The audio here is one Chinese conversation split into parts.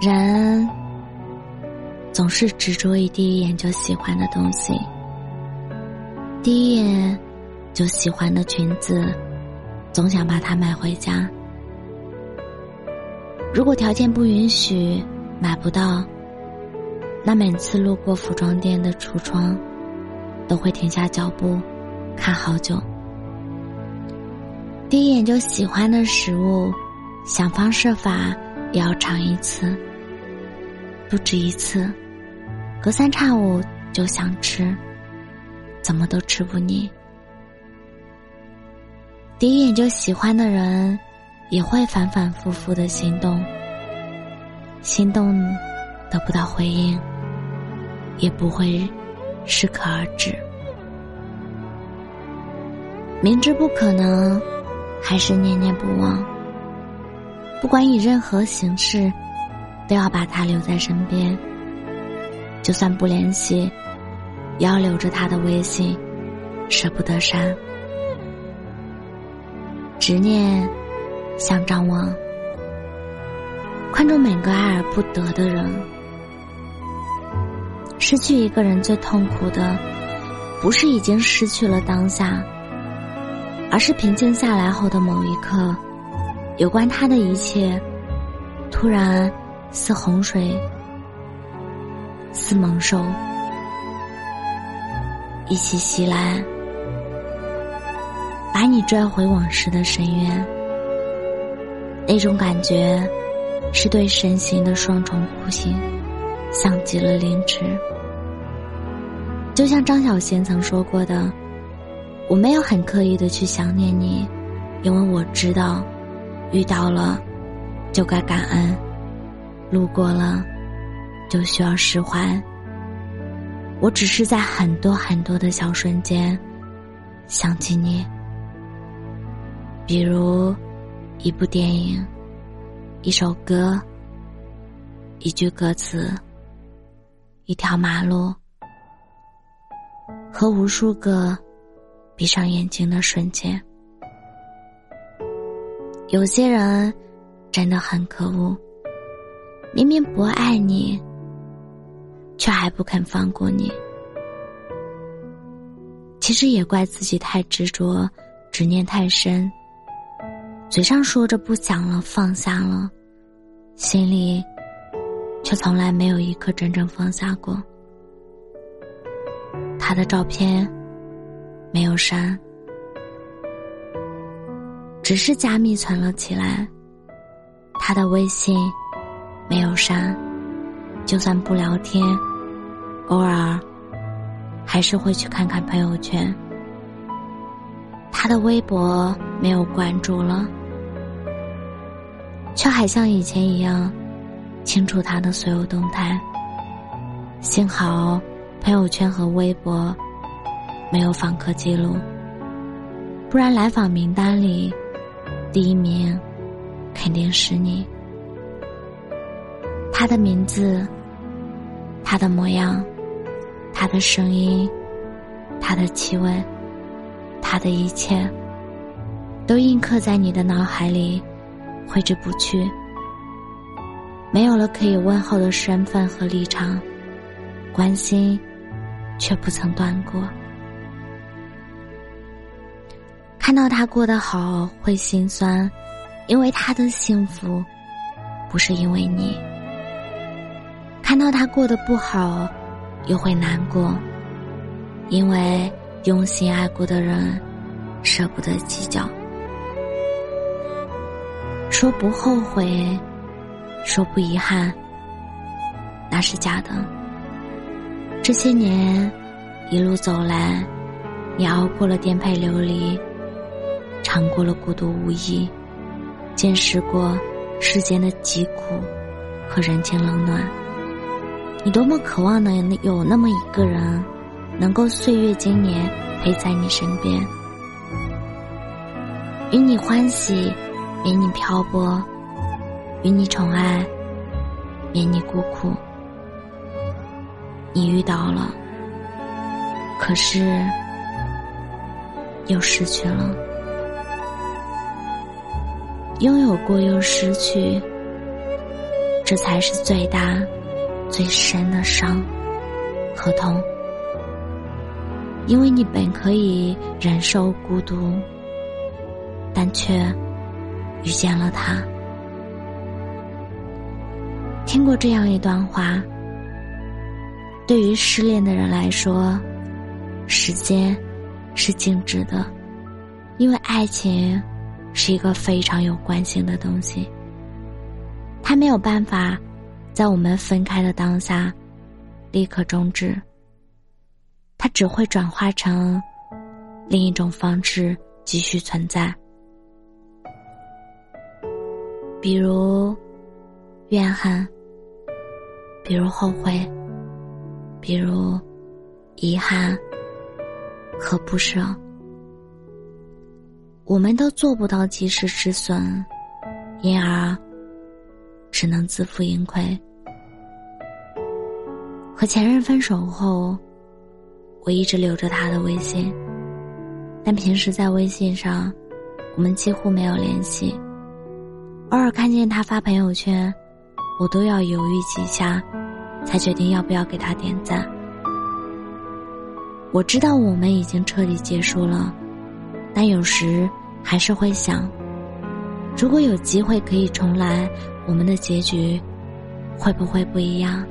人总是执着于第一眼就喜欢的东西，第一眼就喜欢的裙子，总想把它买回家。如果条件不允许买不到，那每次路过服装店的橱窗，都会停下脚步看好久。第一眼就喜欢的食物，想方设法也要尝一次。不止一次，隔三差五就想吃，怎么都吃不腻。第一眼就喜欢的人，也会反反复复的心动，心动得不到回应，也不会适可而止。明知不可能，还是念念不忘。不管以任何形式。都要把他留在身边，就算不联系，也要留着他的微信，舍不得删。执念像张望，宽住每个爱而不得的人。失去一个人最痛苦的，不是已经失去了当下，而是平静下来后的某一刻，有关他的一切，突然。似洪水，似猛兽，一起袭来，把你拽回往事的深渊。那种感觉，是对身心的双重酷刑，像极了凌迟。就像张小娴曾说过的：“我没有很刻意的去想念你，因为我知道，遇到了，就该感恩。”路过了，就需要释怀。我只是在很多很多的小瞬间想起你，比如一部电影、一首歌、一句歌词、一条马路，和无数个闭上眼睛的瞬间。有些人真的很可恶。明明不爱你，却还不肯放过你。其实也怪自己太执着，执念太深。嘴上说着不想了，放下了，心里却从来没有一刻真正放下过。他的照片没有删，只是加密存了起来。他的微信。没有删，就算不聊天，偶尔还是会去看看朋友圈。他的微博没有关注了，却还像以前一样清楚他的所有动态。幸好朋友圈和微博没有访客记录，不然来访名单里第一名肯定是你。他的名字，他的模样，他的声音，他的气味，他的一切，都印刻在你的脑海里，挥之不去。没有了可以问候的身份和立场，关心却不曾断过。看到他过得好会心酸，因为他的幸福，不是因为你。看到他过得不好，又会难过，因为用心爱过的人，舍不得计较。说不后悔，说不遗憾，那是假的。这些年一路走来，你熬过了颠沛流离，尝过了孤独无依，见识过世间的疾苦和人情冷暖。你多么渴望能有那么一个人，能够岁月经年陪在你身边，与你欢喜，免你漂泊；与你宠爱，免你孤苦。你遇到了，可是又失去了。拥有过又失去，这才是最大。最深的伤和痛，因为你本可以忍受孤独，但却遇见了他。听过这样一段话：对于失恋的人来说，时间是静止的，因为爱情是一个非常有惯性的东西，它没有办法。在我们分开的当下，立刻终止。它只会转化成另一种方式继续存在，比如怨恨，比如后悔，比如遗憾和不舍。我们都做不到及时止损，因而只能自负盈亏。和前任分手后，我一直留着他的微信，但平时在微信上，我们几乎没有联系。偶尔看见他发朋友圈，我都要犹豫几下，才决定要不要给他点赞。我知道我们已经彻底结束了，但有时还是会想，如果有机会可以重来，我们的结局会不会不一样？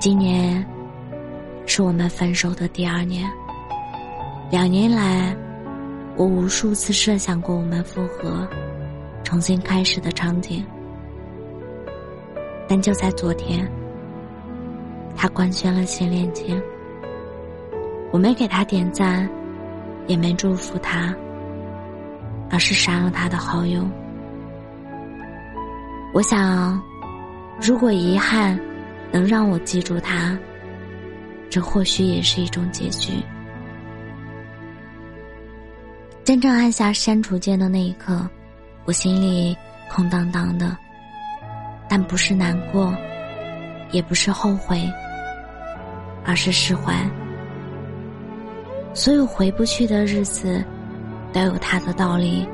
今年是我们分手的第二年。两年来，我无数次设想过我们复合、重新开始的场景，但就在昨天，他官宣了新恋情。我没给他点赞，也没祝福他，而是删了他的好友。我想，如果遗憾。能让我记住他，这或许也是一种结局。真正按下删除键的那一刻，我心里空荡荡的，但不是难过，也不是后悔，而是释怀。所有回不去的日子，都有它的道理；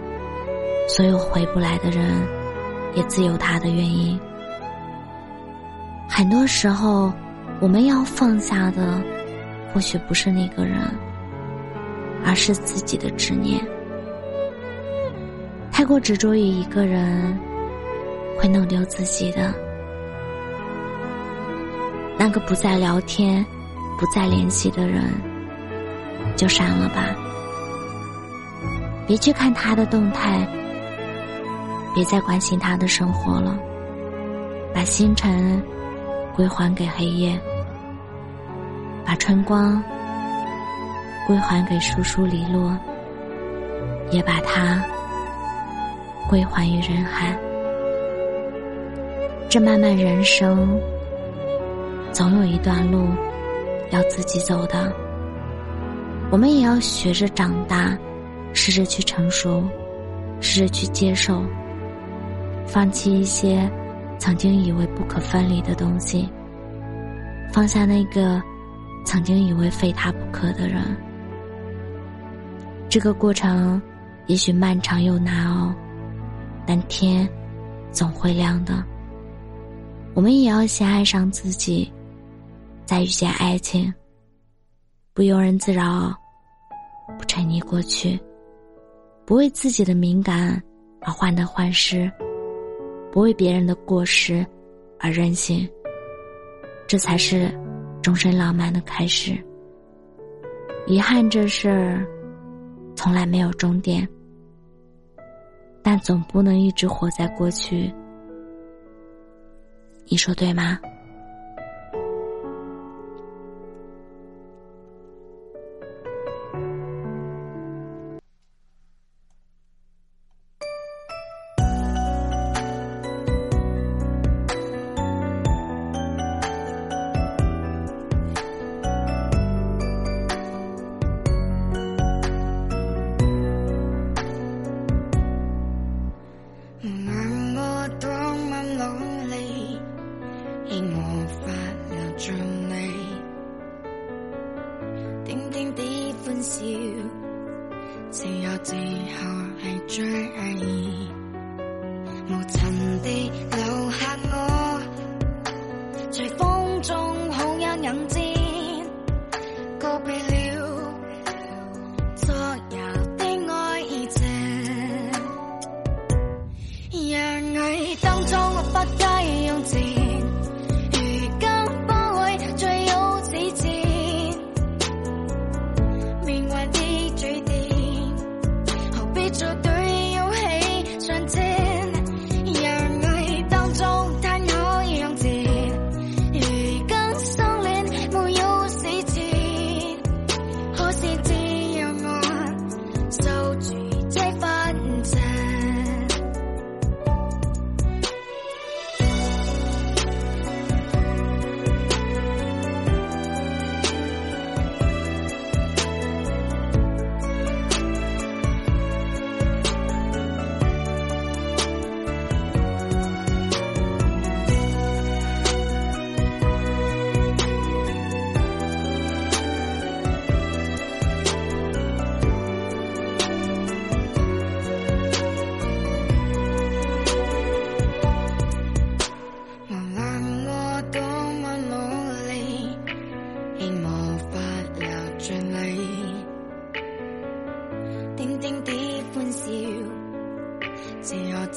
所有回不来的人，也自有他的原因。很多时候，我们要放下的，或许不是那个人，而是自己的执念。太过执着于一个人，会弄丢自己的。那个不再聊天、不再联系的人，就删了吧。别去看他的动态，别再关心他的生活了，把星辰。归还给黑夜，把春光归还给疏疏篱落，也把它归还于人海。这漫漫人生，总有一段路要自己走的。我们也要学着长大，试着去成熟，试着去接受，放弃一些。曾经以为不可分离的东西，放下那个曾经以为非他不可的人。这个过程也许漫长又难熬，但天总会亮的。我们也要先爱上自己，再遇见爱情。不庸人自扰，不沉溺过去，不为自己的敏感而患得患失。不为别人的过失而任性，这才是终身浪漫的开始。遗憾这事儿从来没有终点，但总不能一直活在过去。你说对吗？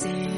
dancing.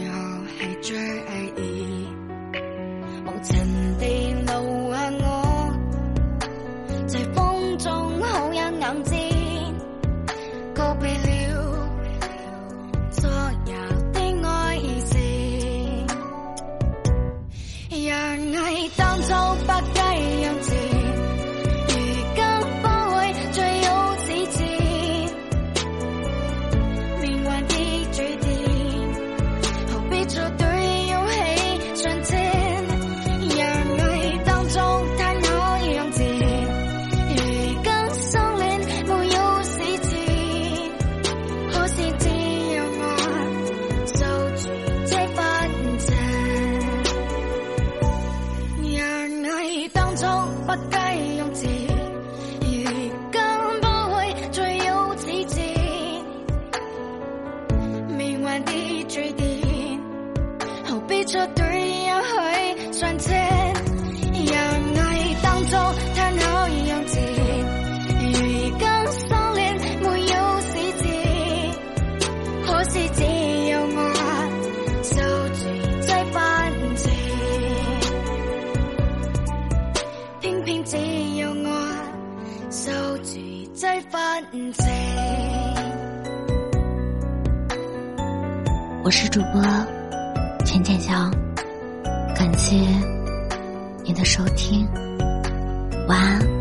我是主播陈建祥，感谢您的收听，晚安。